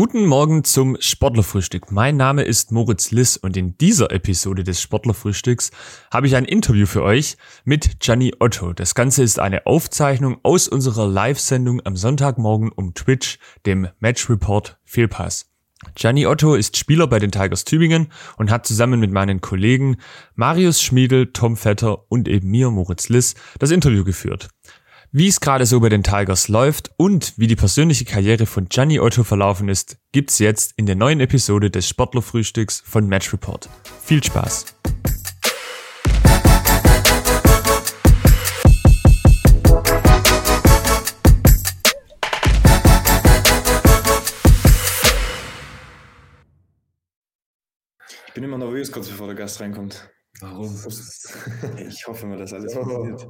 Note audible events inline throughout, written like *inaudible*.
Guten Morgen zum Sportlerfrühstück. Mein Name ist Moritz Liss und in dieser Episode des Sportlerfrühstücks habe ich ein Interview für euch mit Gianni Otto. Das Ganze ist eine Aufzeichnung aus unserer Live-Sendung am Sonntagmorgen um Twitch, dem Match Report Fehlpass. Gianni Otto ist Spieler bei den Tigers Tübingen und hat zusammen mit meinen Kollegen Marius Schmiedel, Tom Vetter und eben mir, Moritz Liss, das Interview geführt. Wie es gerade so bei den Tigers läuft und wie die persönliche Karriere von Gianni Otto verlaufen ist, gibt's jetzt in der neuen Episode des Sportlerfrühstücks von Match Report. Viel Spaß! Ich bin immer nervös, kurz bevor der Gast reinkommt. Warum? *laughs* Ich hoffe mal, dass alles funktioniert.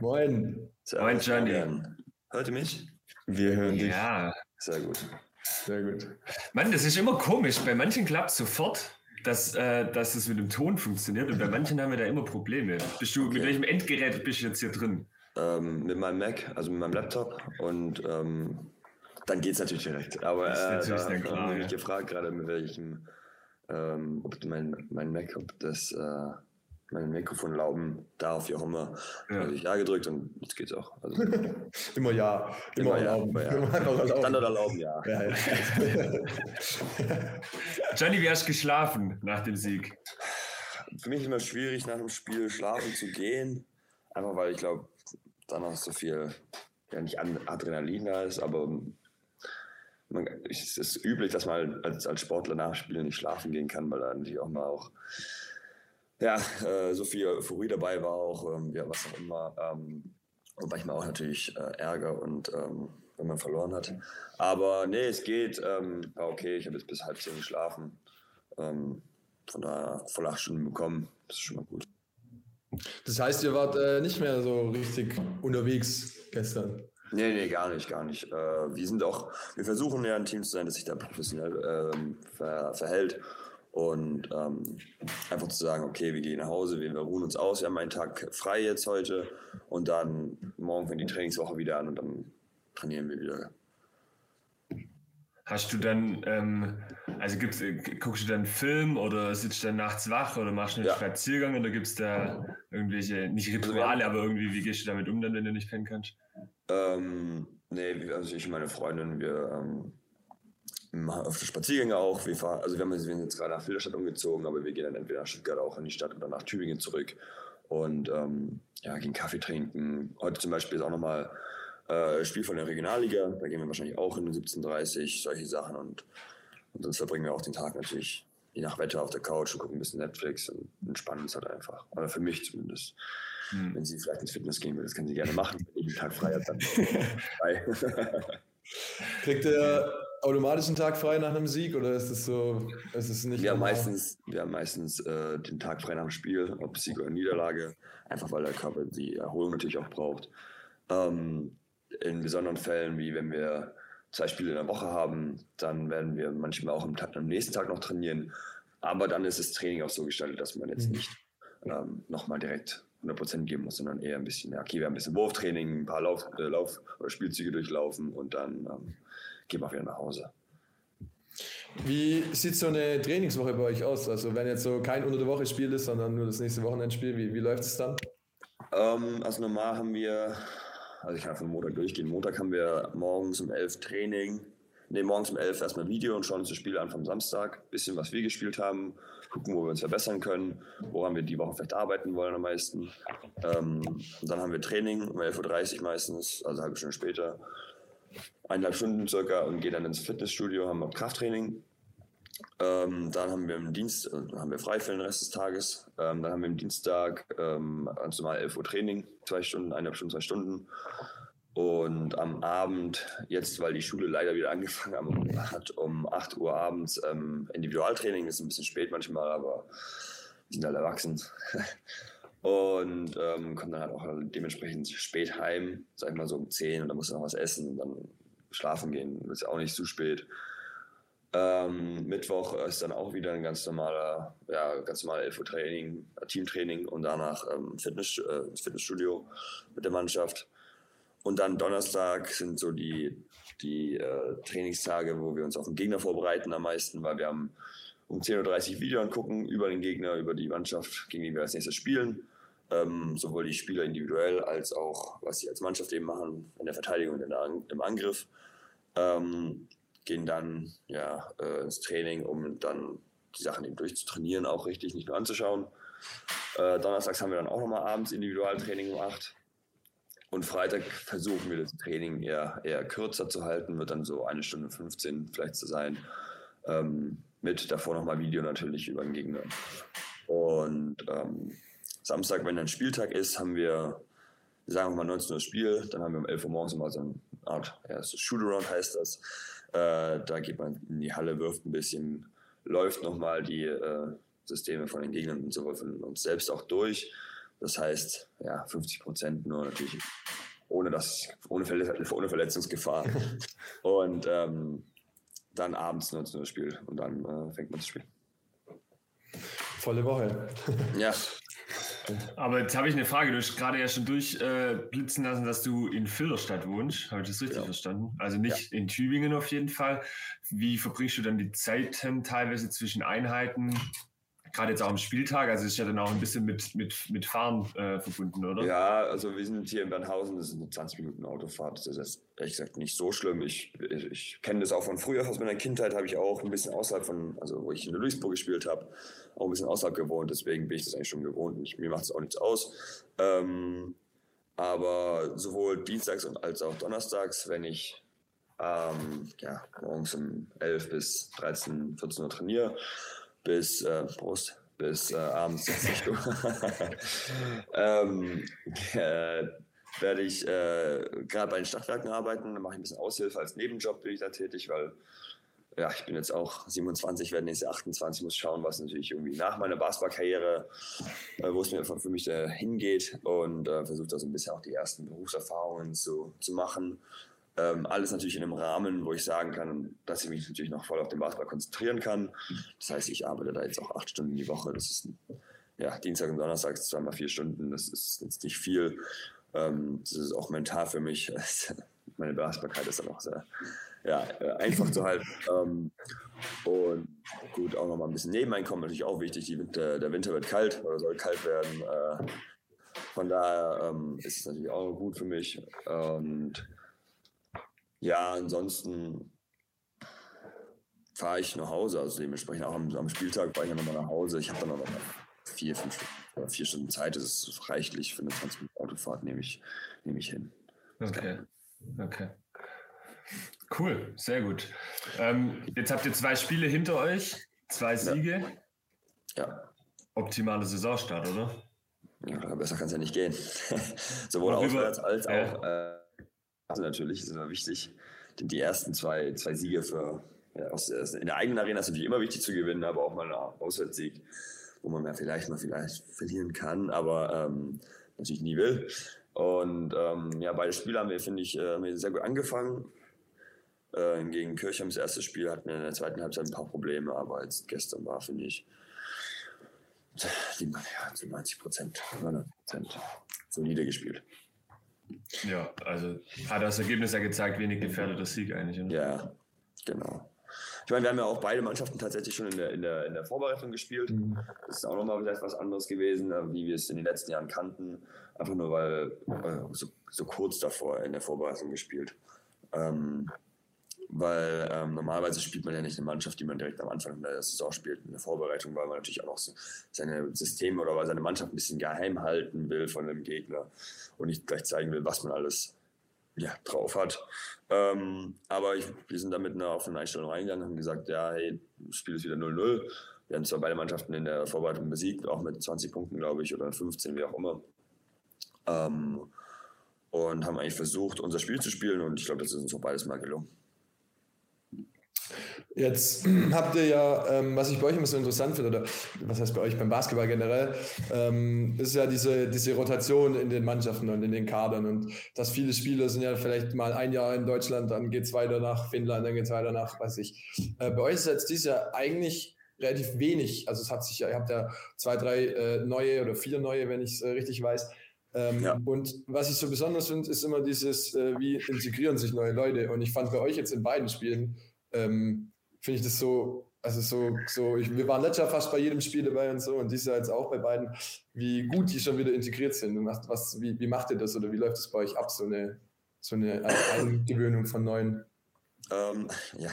Moin. Moin, Gianni. Hört ihr mich? Wir hören dich. Ja. Sehr gut. Sehr gut. Mann, das ist immer komisch. Bei manchen klappt es sofort, dass, äh, dass es mit dem Ton funktioniert und bei manchen haben wir da immer Probleme. Bist du, Mit welchem Endgerät bist du jetzt hier drin? Ähm, mit meinem Mac, also mit meinem Laptop und ähm, dann geht es natürlich direkt. Aber äh, natürlich da klar, ich mich ja. gefragt, gerade mit welchem, ähm, ob mein, mein Mac, ob das äh, meine Mikrofonlauben darf, wie auch immer. Ja. Habe ich Ja gedrückt und jetzt geht's auch. Also, *laughs* Immer ja. Immer, Immer immer ja. Immer erlauben. Standard erlauben, ja. Ja, ja. *laughs* Gianni, wie hast du geschlafen nach dem Sieg? Für mich immer schwierig, nach dem Spiel schlafen zu gehen. Einfach weil ich glaube, danach so viel, ja nicht Adrenalin da ist, aber man, es ist üblich, dass man als, als Sportler nach Spielen nicht schlafen gehen kann, weil da natürlich auch mal auch ja, äh, so viel Euphorie dabei war, auch ähm, ja, was auch immer. Ähm, und manchmal auch natürlich äh, Ärger und ähm, wenn man verloren hat. Aber nee, es geht. Ähm, okay, ich habe jetzt bis halb zehn geschlafen. Ähm, von daher voll acht Stunden bekommen. Das ist schon mal gut. Das heißt, ihr wart äh, nicht mehr so richtig unterwegs gestern. Nee, nee, gar nicht, gar nicht. Äh, wir sind auch, wir versuchen ja ein Team zu sein, das sich da professionell ähm, ver, verhält. Und ähm, einfach zu sagen, okay, wir gehen nach Hause, wir, wir ruhen uns aus, wir haben einen Tag frei jetzt heute und dann morgen fängt die Trainingswoche wieder an und dann trainieren wir wieder. Hast du dann, ähm, also gibt's, äh, guckst du dann einen Film oder sitzt du dann nachts wach oder machst du einen Ja. Spaziergang oder gibt es da irgendwelche, nicht Rituale, aber irgendwie, wie gehst du damit um, dann, wenn du nicht pennen kannst? Ähm, nee, also ich und meine Freundin, wir ähm, machen öfter Spaziergänge auch. Wir, fahren, also wir, haben, wir sind jetzt gerade nach Filderstadt umgezogen, aber wir gehen dann entweder nach Stuttgart auch in die Stadt oder nach Tübingen zurück und ähm, ja, gehen Kaffee trinken. Heute zum Beispiel ist auch nochmal äh, Spiel von der Regionalliga, da gehen wir wahrscheinlich auch in 17.30 solche Sachen und, und sonst verbringen wir auch den Tag natürlich je nach Wetter auf der Couch und gucken ein bisschen Netflix und entspannen uns halt einfach. Aber für mich zumindest. Hm. Wenn sie vielleicht ins Fitness gehen will, das kann sie gerne machen. Wenn ich einen Tag frei habe, dann *laughs* frei. Kriegt ihr automatisch einen Tag frei nach einem Sieg oder ist es so, ist es nicht? wir haben meistens, wir haben meistens äh, den Tag frei nach dem Spiel, ob Sieg oder Niederlage, einfach weil der Körper die Erholung natürlich auch braucht. Ähm, in besonderen Fällen, wie wenn wir zwei Spiele in der Woche haben, dann werden wir manchmal auch am, Tag, am nächsten Tag noch trainieren. Aber dann ist das Training auch so gestaltet, dass man jetzt Mhm. nicht ähm, nochmal direkt 100% geben muss, sondern eher ein bisschen, ja, okay, wir haben ein bisschen Wurftraining, ein paar Lauf, äh, Lauf oder Spielzüge durchlaufen und dann ähm, gehen wir wieder nach Hause. Wie sieht so eine Trainingswoche bei euch aus? Also wenn jetzt so kein unter der Woche Spiel ist, sondern nur das nächste Wochenendspiel, wie, wie läuft es dann? Ähm, also normal haben wir, also ich kann von Montag durchgehen. Montag haben wir morgens um 11 Training. Ne, morgens um 11 erstmal Video und schauen uns das Spiel an vom Samstag. Bisschen, was wir gespielt haben, gucken, wo wir uns verbessern können, woran wir die Woche vielleicht arbeiten wollen am meisten. Ähm, dann haben wir Training um 11.30 Uhr meistens, also eine halbe Stunde später. Eineinhalb Stunden circa und gehen dann ins Fitnessstudio, haben wir Krafttraining. Ähm, dann haben wir im Dienst, äh, haben wir frei für den Rest des Tages. Ähm, dann haben wir am Dienstag ähm, ganz normal 11 Uhr Training, zwei Stunden, eineinhalb Stunden, zwei Stunden. Und am Abend, jetzt weil die Schule leider wieder *laughs* angefangen hat um 8 Uhr abends ähm, Individualtraining, ist ein bisschen spät manchmal, aber wir sind alle erwachsen. *laughs* Und ähm, kommen dann halt auch dementsprechend spät heim, sag ich mal so um 10 und dann musst du noch was essen und dann schlafen gehen, ist ja auch nicht zu spät. Ähm, Mittwoch ist dann auch wieder ein ganz normaler, ja, ganz normaler 11 Uhr Training, äh, Teamtraining und danach ähm, Fitness, äh, Fitnessstudio mit der Mannschaft. Und dann Donnerstag sind so die die äh, Trainingstage, wo wir uns auf den Gegner vorbereiten am meisten, weil wir haben um 10.30 Uhr Video angucken über den Gegner, über die Mannschaft, gegen die wir als nächstes spielen. Ähm, sowohl die Spieler individuell als auch, was sie als Mannschaft eben machen, in der Verteidigung und in der, im Angriff. Ähm, gehen dann ja, äh, ins Training, um dann die Sachen eben durchzutrainieren, auch richtig, nicht nur anzuschauen. Äh, donnerstags haben wir dann auch nochmal abends Individualtraining um 8. Und Freitag versuchen wir das Training eher, eher kürzer zu halten, wird dann so eine Stunde 15 vielleicht zu sein. Ähm, mit davor nochmal Video natürlich über den Gegner. Und ähm, Samstag, wenn dann Spieltag ist, haben wir, sagen wir mal 19 Uhr Spiel, dann haben wir um 11 Uhr morgens mal so eine Art, ja, so Shootaround heißt das. Äh, da geht man in die Halle, wirft ein bisschen, läuft nochmal die äh, Systeme von den Gegnern und sowohl von uns selbst auch durch. Das heißt, ja, 50 Prozent nur natürlich ohne, das, ohne, Verletz ohne Verletzungsgefahr. *laughs* und ähm, dann abends 19 Uhr Spiel und dann äh, fängt man das Spiel. Volle Woche. ja. *laughs* Aber jetzt habe ich eine Frage. Du hast gerade ja schon durchblitzen äh, lassen, dass du in Fillerstadt wohnst. Habe ich das richtig ja. verstanden? Also nicht ja. in Tübingen auf jeden Fall. Wie verbringst du dann die Zeit teilweise zwischen Einheiten? Gerade jetzt auch am Spieltag, also ist ja dann auch ein bisschen mit, mit, mit Fahren äh, verbunden, oder? Ja, also wir sind hier in Bernhausen, das ist eine 20 Minuten Autofahrt, das ist ehrlich gesagt nicht so schlimm. Ich, ich, ich kenne das auch von früher, aus meiner Kindheit habe ich auch ein bisschen außerhalb von, also wo ich in Duisburg gespielt habe, auch ein bisschen außerhalb gewohnt, deswegen bin ich das eigentlich schon gewohnt und ich, mir macht es auch nichts aus. Ähm, aber sowohl dienstags als auch donnerstags, wenn ich ähm, ja, morgens um 11 bis 13, 14 Uhr trainiere, bis äh, Prost, bis äh, abends 60 *laughs* Uhr. ähm, äh, werde ich äh, gerade bei den Stadtwerken arbeiten, mache ich ein bisschen Aushilfe als Nebenjob bin ich da tätig, weil ja, ich bin jetzt auch 27, werde nächstes Jahr 28, muss schauen, was natürlich irgendwie nach meiner Basketballkarriere, äh, wo es mir für mich da hingeht und äh, versuche da so ein bisschen auch die ersten Berufserfahrungen zu, zu machen. Ähm, alles natürlich in einem Rahmen, wo ich sagen kann, dass ich mich natürlich noch voll auf den Basketball konzentrieren kann. Das heißt, ich arbeite da jetzt auch acht Stunden die Woche. Das ist ja, Dienstag und Donnerstag zweimal vier Stunden. Das ist jetzt nicht viel. Ähm, das ist auch mental für mich. *laughs* Meine Belastbarkeit ist dann auch sehr ja, äh, einfach zu halten. Ähm, und gut, auch nochmal ein bisschen Nebeneinkommen natürlich auch wichtig. Die Winter, der Winter wird kalt oder soll kalt werden. Äh, von daher ähm, ist es natürlich auch gut für mich. Und ja, ansonsten fahre ich nach Hause. Also dementsprechend auch am, am Spieltag fahre ich ja nochmal nach Hause. Ich habe dann noch vier, fünf Stunden, vier Stunden Zeit. Das ist reichlich für eine 20 Minuten Autofahrt, nehme ich, nehme ich hin. Okay. Okay. Cool, sehr gut. Ähm, jetzt habt ihr zwei Spiele hinter euch, zwei Siege. Ja. ja. Optimale Saisonstart, oder? Ja, besser kann es ja nicht gehen. *laughs* Sowohl auswärts als auch. Äh, also natürlich ist immer wichtig, die ersten zwei, zwei Siege für ja, aus, in der eigenen Arena ist natürlich immer wichtig zu gewinnen, aber auch mal einen Auswärtssieg, wo man ja vielleicht mal vielleicht verlieren kann, aber ähm, natürlich nie will. Und ähm, ja, beide Spiele haben wir, finde ich, äh, sehr gut angefangen. Äh, gegen Kirchheim das erste Spiel hatten wir in der zweiten Halbzeit ein paar Probleme, aber jetzt gestern war, finde ich, die, ja, zu 90 Prozent, 100 Prozent solide gespielt. Ja, also hat das Ergebnis ja gezeigt, wenig gefährdeter Sieg eigentlich. Oder? Ja, genau. Ich meine, wir haben ja auch beide Mannschaften tatsächlich schon in der, in der, in der Vorbereitung gespielt. Mhm. Das ist auch nochmal vielleicht was anderes gewesen, äh, wie wir es in den letzten Jahren kannten. Einfach nur, weil äh, so, so kurz davor in der Vorbereitung gespielt. Ähm, weil ähm, normalerweise spielt man ja nicht eine Mannschaft, die man direkt am Anfang der Saison spielt, in der Vorbereitung, weil man natürlich auch noch so seine Systeme oder seine Mannschaft ein bisschen geheim halten will von dem Gegner und nicht gleich zeigen will, was man alles ja, drauf hat. Ähm, aber ich, wir sind da mit einer offenen Einstellung reingegangen und haben gesagt, ja, hey, das Spiel ist wieder 0-0. Wir haben zwar beide Mannschaften in der Vorbereitung besiegt, auch mit 20 Punkten, glaube ich, oder 15, wie auch immer. Ähm, und haben eigentlich versucht, unser Spiel zu spielen und ich glaube, das ist uns auch beides mal gelungen. Jetzt *clears throat* habt ihr ja, ähm, was ich bei euch immer so interessant finde, oder was heißt bei euch beim Basketball generell, ähm, ist ja diese, diese Rotation in den Mannschaften und in den Kadern und dass viele Spieler sind ja vielleicht mal ein Jahr in Deutschland, dann geht es weiter nach Finnland, dann geht es weiter nach, weiß ich. Äh, bei euch ist jetzt dieses Jahr eigentlich relativ wenig, also es hat sich ja, ihr habt ja zwei, drei äh, neue oder vier neue, wenn ich es äh, richtig weiß. Ähm, ja. Und was ich so besonders finde, ist immer dieses, äh, wie integrieren sich neue Leute. Und ich fand bei euch jetzt in beiden Spielen, ähm, finde ich das so, also so, so ich, wir waren letztes Jahr fast bei jedem Spiel dabei und so und dieses Jahr jetzt auch bei beiden, wie gut die schon wieder integriert sind. Und was, was, wie, wie macht ihr das oder wie läuft es bei euch ab, so eine, so eine Eingewöhnung von neuen? Ähm, ja,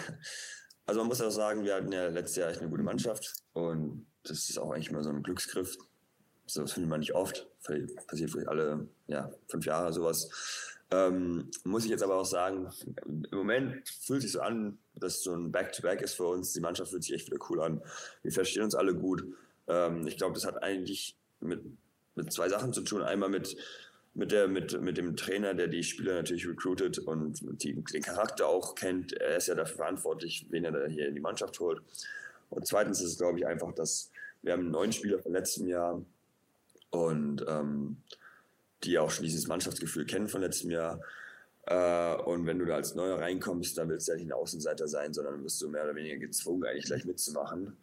also man muss auch sagen, wir hatten ja letztes Jahr echt eine gute Mannschaft und das ist auch eigentlich mal so ein Glücksgriff. So, das findet man nicht oft. Passiert vielleicht alle ja, fünf Jahre sowas. Ähm, muss ich jetzt aber auch sagen, im Moment fühlt sich so an, dass so ein Back-to-Back -Back ist für uns. Die Mannschaft fühlt sich echt wieder cool an. Wir verstehen uns alle gut. Ähm, ich glaube, das hat eigentlich mit, mit zwei Sachen zu tun. Einmal mit, mit, der, mit, mit dem Trainer, der die Spieler natürlich recruited und die, den Charakter auch kennt. Er ist ja dafür verantwortlich, wen er da hier in die Mannschaft holt. Und zweitens ist es, glaube ich, einfach, dass wir haben neuen Spieler vom letzten Jahr und ähm, die auch schon dieses Mannschaftsgefühl kennen von letztem Jahr. Äh, und wenn du da als Neuer reinkommst, dann willst du ja nicht ein Außenseiter sein, sondern wirst du mehr oder weniger gezwungen, eigentlich gleich mitzumachen.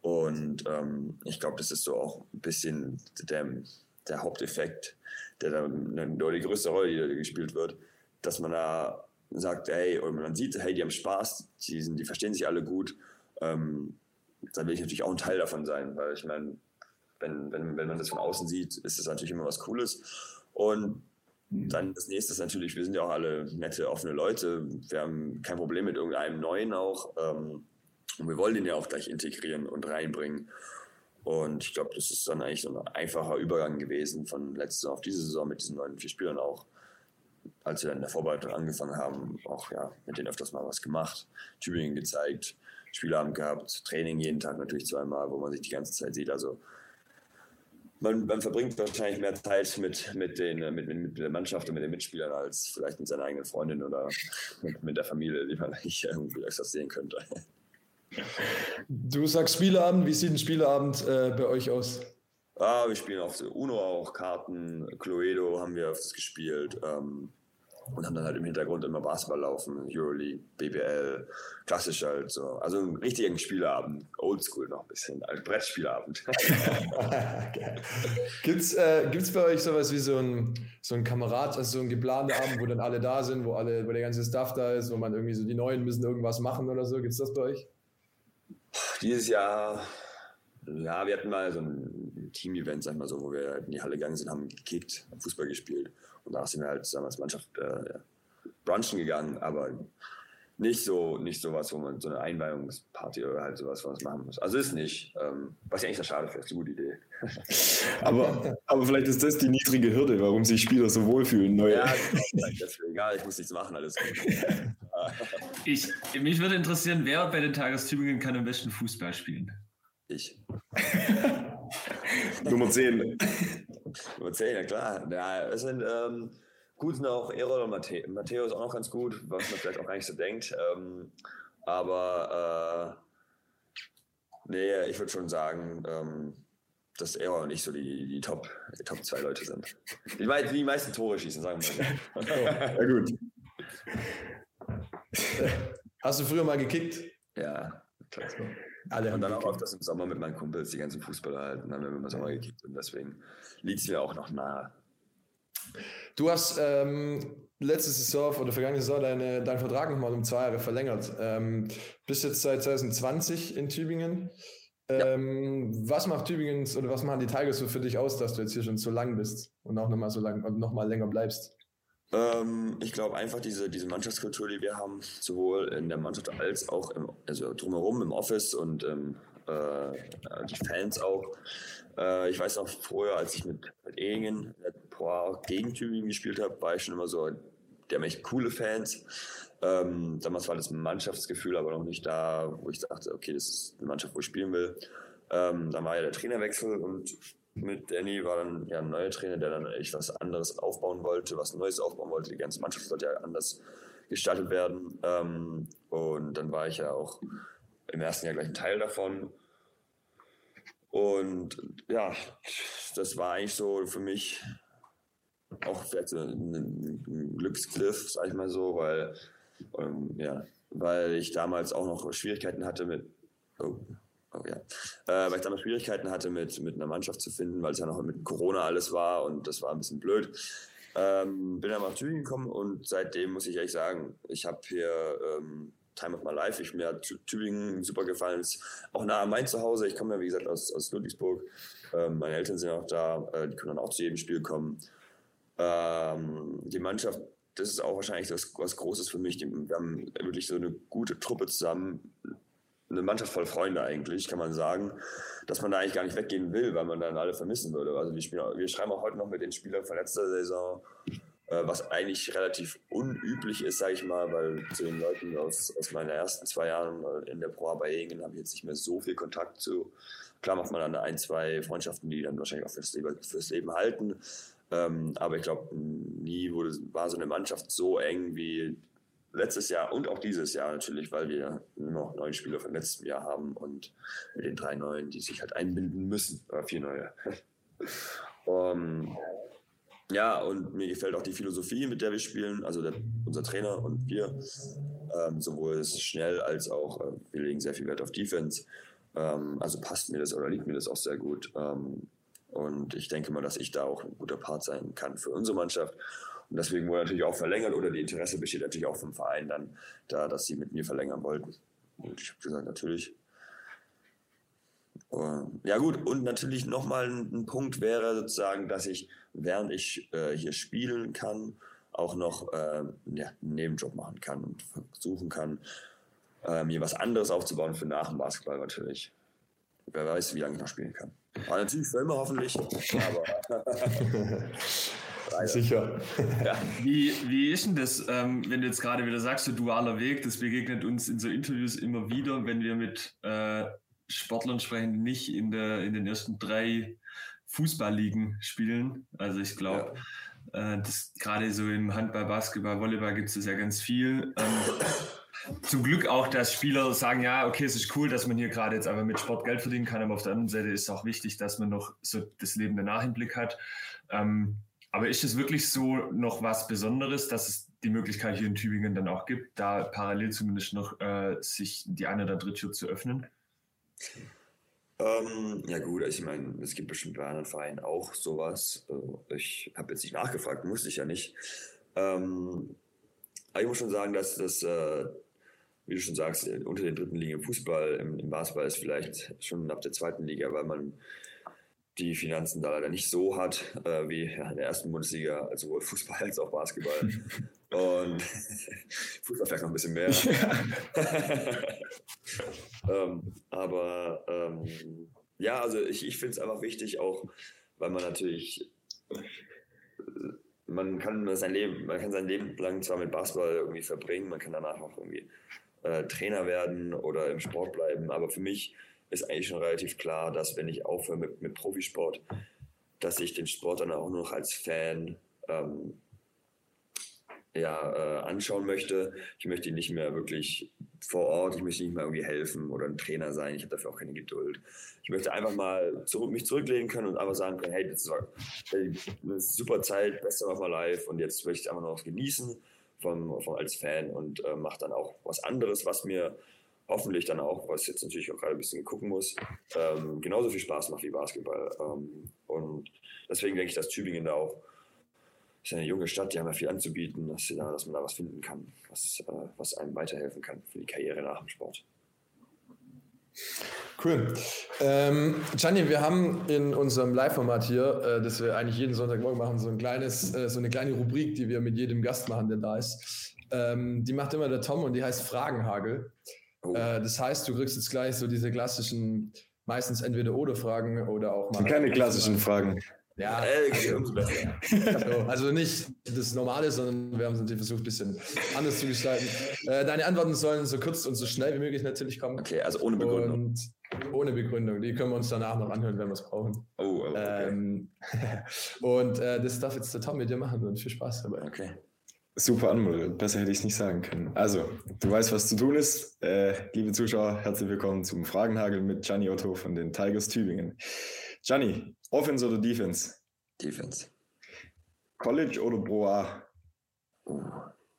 Und ähm, ich glaube, das ist so auch ein bisschen der, der Haupteffekt, der da eine, die größte Rolle, die da gespielt wird, dass man da sagt, hey, und man sieht, hey, die haben Spaß, die, sind, die verstehen sich alle gut. Ähm, dann will ich natürlich auch ein Teil davon sein, weil ich meine, wenn, wenn, wenn man das von außen sieht, ist das natürlich immer was Cooles. Und dann das nächste ist natürlich, wir sind ja auch alle nette, offene Leute. Wir haben kein Problem mit irgendeinem Neuen auch. Ähm, und wir wollen den ja auch gleich integrieren und reinbringen. Und ich glaube, das ist dann eigentlich so ein einfacher Übergang gewesen von letzter Saison auf diese Saison mit diesen neuen vier Spielern auch. Als wir dann in der Vorbereitung angefangen haben, auch ja, mit denen öfters mal was gemacht, Tübingen gezeigt, Spielabend gehabt, Training jeden Tag natürlich zweimal, wo man sich die ganze Zeit sieht. Also man, man verbringt wahrscheinlich mehr Zeit mit, mit, den, mit, mit der Mannschaft und mit den Mitspielern als vielleicht mit seiner eigenen Freundin oder mit, mit der Familie, die man *laughs* nicht irgendwie sehen könnte. Du sagst Spieleabend, wie sieht ein Spieleabend äh, bei euch aus? Ah, wir spielen auf Uno auch, Karten, Cluedo haben wir öfters gespielt. Ähm, und haben dann halt im Hintergrund immer Basketball laufen, Euroleague, BBL, klassisch halt so. Also ein richtigen Spieleabend, Oldschool noch ein bisschen, ein Brettspielabend. *laughs* gibt's, äh, gibt's bei euch sowas wie so ein, so ein Kamerad, also so ein geplanter Abend, wo dann alle da sind, wo alle, wo der ganze Stuff da ist, wo man irgendwie so die Neuen müssen irgendwas machen oder so? Gibt's das bei euch? Dieses Jahr, ja, wir hatten mal so ein Team-Event, sag ich mal so, wo wir in die Halle gegangen sind, haben gekickt, haben Fußball gespielt. Und da sind wir halt zusammen als Mannschaft äh, brunchen gegangen, aber nicht so, nicht sowas, wo man so eine Einweihungsparty oder halt sowas was machen muss. Also ist nicht. Ähm, was ich eigentlich sehr schade finde, ist eine gute Idee. *laughs* aber, aber vielleicht ist das die niedrige Hürde, warum sich Spieler so wohlfühlen. Neue. Ja, deswegen, egal, ich muss nichts machen, alles gut. *laughs* ich, mich würde interessieren, wer bei den Tagestübingen kann am besten Fußball spielen? Ich. *laughs* *laughs* Nummer 10. Nummer 10, ja klar. Ja, es sind ähm, gut sind auch Erol und Matteo. Matteo ist auch noch ganz gut, was man vielleicht auch gar nicht so denkt. Ähm, aber äh, nee, ich würde schon sagen, ähm, dass Erol und ich so die, die Top, die Top zwei Leute sind. Die, die, die meisten Tore schießen, sagen wir mal. *laughs* ja, gut. Hast du früher mal gekickt? Ja, klar. Alle und dann auch öfters im Sommer mit meinen Kumpels, die ganzen Fußballer halt. Und dann haben wir immer Sommer gekickt und deswegen liegt es mir auch noch nahe. Du hast ähm, letzte Saison oder vergangene Saison deine, deinen Vertrag nochmal um zwei Jahre verlängert. Ähm, bist jetzt seit 2020 in Tübingen. Ähm, ja. Was macht Tübingen oder was machen die Tigers so für dich aus, dass du jetzt hier schon so lang bist und auch nochmal so lang und nochmal länger bleibst? Ähm, ich glaube einfach diese, diese Mannschaftskultur, die wir haben, sowohl in der Mannschaft als auch im, also drumherum im Office und ähm, äh, die Fans auch. Äh, ich weiß noch vorher, als ich mit, mit Ehingen gegen Tübingen gespielt habe, war ich schon immer so, die haben echt coole Fans. Ähm, damals war das Mannschaftsgefühl aber noch nicht da, wo ich dachte, okay, das ist eine Mannschaft, wo ich spielen will. Ähm, dann war ja der Trainerwechsel und mit Danny war dann ja ein neuer Trainer, der dann echt was anderes aufbauen wollte, was Neues aufbauen wollte. Die ganze Mannschaft sollte ja anders gestaltet werden. Ähm, und dann war ich ja auch im ersten Jahr gleich ein Teil davon. Und ja, das war eigentlich so für mich auch vielleicht so ein, Glücksgriff, sag ich mal so, weil, ähm, ja, weil ich damals auch noch Schwierigkeiten hatte mit, oh, Oh ja. Äh, weil ich damals Schwierigkeiten hatte, mit, mit einer Mannschaft zu finden, weil es ja noch mit Corona alles war und das war ein bisschen blöd. Ähm, bin dann nach Tübingen gekommen und seitdem muss ich ehrlich sagen, ich habe hier ähm, Time of My Life. Ich, mir hat Tübingen super gefallen. Ist auch nah an mein Zuhause. Ich komme ja, wie gesagt, aus, aus Ludwigsburg. Ähm, meine Eltern sind auch da. Äh, die können dann auch zu jedem Spiel kommen. Ähm, die Mannschaft, das ist auch wahrscheinlich das, was Großes für mich. Die, wir haben wirklich so eine gute Truppe zusammen eine Mannschaft voll Freunde eigentlich, kann man sagen, dass man da eigentlich gar nicht weggehen will, weil man dann alle vermissen würde. Also wir, spielen, wir schreiben auch heute noch mit den Spielern von letzter Saison, äh, was eigentlich relativ unüblich ist, sage ich mal, weil zu den Leuten aus, aus meinen ersten zwei Jahren in der Pro bei Egen habe ich jetzt nicht mehr so viel Kontakt zu. Klar macht man dann ein, zwei Freundschaften, die dann wahrscheinlich auch fürs Leben, fürs Leben halten. Ähm, aber ich glaube, nie wurde, war so eine Mannschaft so eng wie letztes Jahr und auch dieses Jahr natürlich, weil wir noch neun Spieler von letztem Jahr haben und mit den drei neuen, die sich halt einbinden müssen, oder vier neue. um, *laughs* ja, und mir gefällt auch die Philosophie, mit der wir spielen, also der, unser Trainer und wir, ähm, sowohl schnell als auch, äh, wir legen sehr viel Wert auf Defense. Ähm, also passt mir das oder liegt mir das auch sehr gut. Ähm, und ich denke mal, dass ich da auch ein guter Part sein kann für unsere Mannschaft. Und deswegen wurde natürlich auch verlängert oder die Interesse besteht natürlich auch vom Verein dann da, dass sie mit mir verlängern wollten. Und ich habe gesagt, natürlich. Ja gut, und natürlich nochmal ein, ein Punkt wäre sozusagen, dass ich, während ich äh, hier spielen kann, auch noch äh, ja, einen Nebenjob machen kann und versuchen kann, äh, mir was anderes aufzubauen für nach dem Basketball natürlich. Wer weiß, wie lange ich noch spielen kann. Aber natürlich für immer hoffentlich, aber *laughs* *laughs* Sicher. Ja. *laughs* Wie, wie ist denn das, ähm, wenn du jetzt gerade wieder sagst, so dualer Weg, das begegnet uns in so Interviews immer wieder, wenn wir mit äh, Sportlern sprechen, die nicht in, der, in den ersten drei Fußballligen spielen. Also ich glaube, ja. äh, das gerade so im Handball, Basketball, Volleyball gibt es das ja ganz viel. Ähm, *coughs* zum Glück auch, dass Spieler sagen, ja, okay, es ist cool, dass man hier gerade jetzt einfach mit Sport Geld verdienen kann, aber auf der anderen Seite ist es auch wichtig, dass man noch so das Leben danach im Blick hat. Ähm, aber ist es wirklich so noch was Besonderes, dass es die Möglichkeit hier in Tübingen dann auch gibt, da parallel zumindest noch äh, sich die eine oder dritte Tür zu öffnen? Ähm, ja gut, also ich meine, es gibt bestimmt bei anderen Vereinen auch sowas. Äh, ich habe jetzt nicht nachgefragt, musste ich ja nicht. Ähm, aber ich muss schon sagen, dass das, äh, wie du schon sagst, unter den dritten Ligen im Fußball, im, im Basketball ist vielleicht schon ab der zweiten Liga, weil man die Finanzen da leider nicht so hat äh, wie ja, in der ersten Bundesliga, also sowohl Fußball als auch Basketball. *laughs* Und *laughs* Fußball vielleicht noch ein bisschen mehr. *laughs* ähm, aber ähm, ja, also ich, ich finde es einfach wichtig, auch weil man natürlich, man kann sein Leben, man kann sein Leben lang zwar mit Basketball irgendwie verbringen, man kann danach auch irgendwie äh, Trainer werden oder im Sport bleiben, aber für mich ist eigentlich schon relativ klar, dass wenn ich aufhöre mit, mit Profisport, dass ich den Sport dann auch nur noch als Fan ähm, ja, äh, anschauen möchte. Ich möchte nicht mehr wirklich vor Ort, ich möchte nicht mehr irgendwie helfen oder ein Trainer sein. Ich habe dafür auch keine Geduld. Ich möchte einfach mal zurück, mich zurücklehnen können und einfach sagen können, hey, das war eine super Zeit, beste of my life und jetzt möchte ich einfach noch genießen vom, vom, als Fan und äh, mache dann auch was anderes, was mir hoffentlich dann auch, was jetzt natürlich auch gerade ein bisschen gucken muss, ähm, genauso viel Spaß macht wie Basketball. Ähm, und deswegen denke ich, dass Tübingen da auch ist eine junge Stadt, die haben ja viel anzubieten, dass, da, dass man da was finden kann, was, äh, was einem weiterhelfen kann für die Karriere nach dem Sport. Cool. Ähm, Gianni, wir haben in unserem Live-Format hier, äh, das wir eigentlich jeden Sonntagmorgen machen, so, ein kleines, äh, so eine kleine Rubrik, die wir mit jedem Gast machen, der da ist. Ähm, die macht immer der Tom und die heißt Fragenhagel. Oh. Äh, das heißt, du kriegst jetzt gleich so diese klassischen, meistens entweder oder Fragen oder auch mal. Keine klassischen Fragen. Ja, also, also nicht das Normale, sondern wir haben es natürlich versucht, ein bisschen anders zu gestalten. Äh, deine Antworten sollen so kurz und so schnell wie möglich natürlich kommen. Okay, also ohne Begründung. Und ohne Begründung. Die können wir uns danach noch anhören, wenn wir es brauchen. Oh, okay. Ähm, *laughs* und äh, das darf jetzt der Tom mit dir machen und viel Spaß dabei. Okay. Super anmoderiert, besser hätte ich es nicht sagen können. Also, du weißt, was zu tun ist. Äh, liebe Zuschauer, herzlich willkommen zum Fragenhagel mit Gianni Otto von den Tigers Tübingen. Gianni, Offense oder Defense? Defense. College oder Pro A? Uh,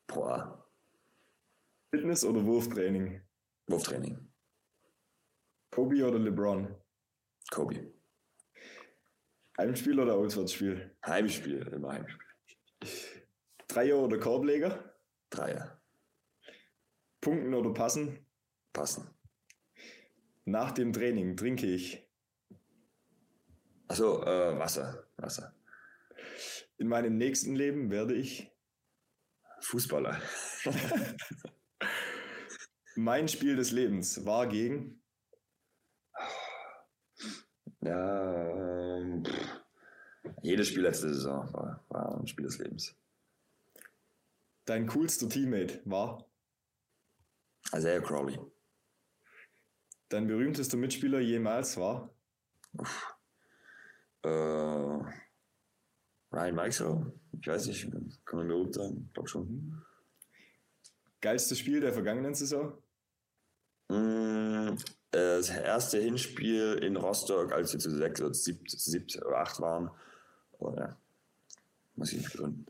Pro A. Fitness oder Wurftraining? Wurftraining. Kobe oder LeBron? Kobe. Heimspiel oder Auswärtsspiel? Heimspiel, immer Heimspiel. Dreier oder Korbleger? Dreier. Punkten oder passen? Passen. Nach dem Training trinke ich. Achso, äh, Wasser. Wasser. In meinem nächsten Leben werde ich. Fußballer. *laughs* mein Spiel des Lebens war gegen. Ja, ähm, jedes Spiel letzte Saison war, war ein Spiel des Lebens. Dein coolster Teammate war? Isaiah Crowley. Dein berühmtester Mitspieler jemals war? Uff. Äh, Ryan Maxwell? Ich weiß nicht, kann man mir gut sagen, ich glaube schon. Geilstes Spiel der vergangenen Saison? Mm, das erste Hinspiel in Rostock, als wir zu sechs oder sieben, sieben oder acht waren. Oh, ja. Muss ich nicht begründen.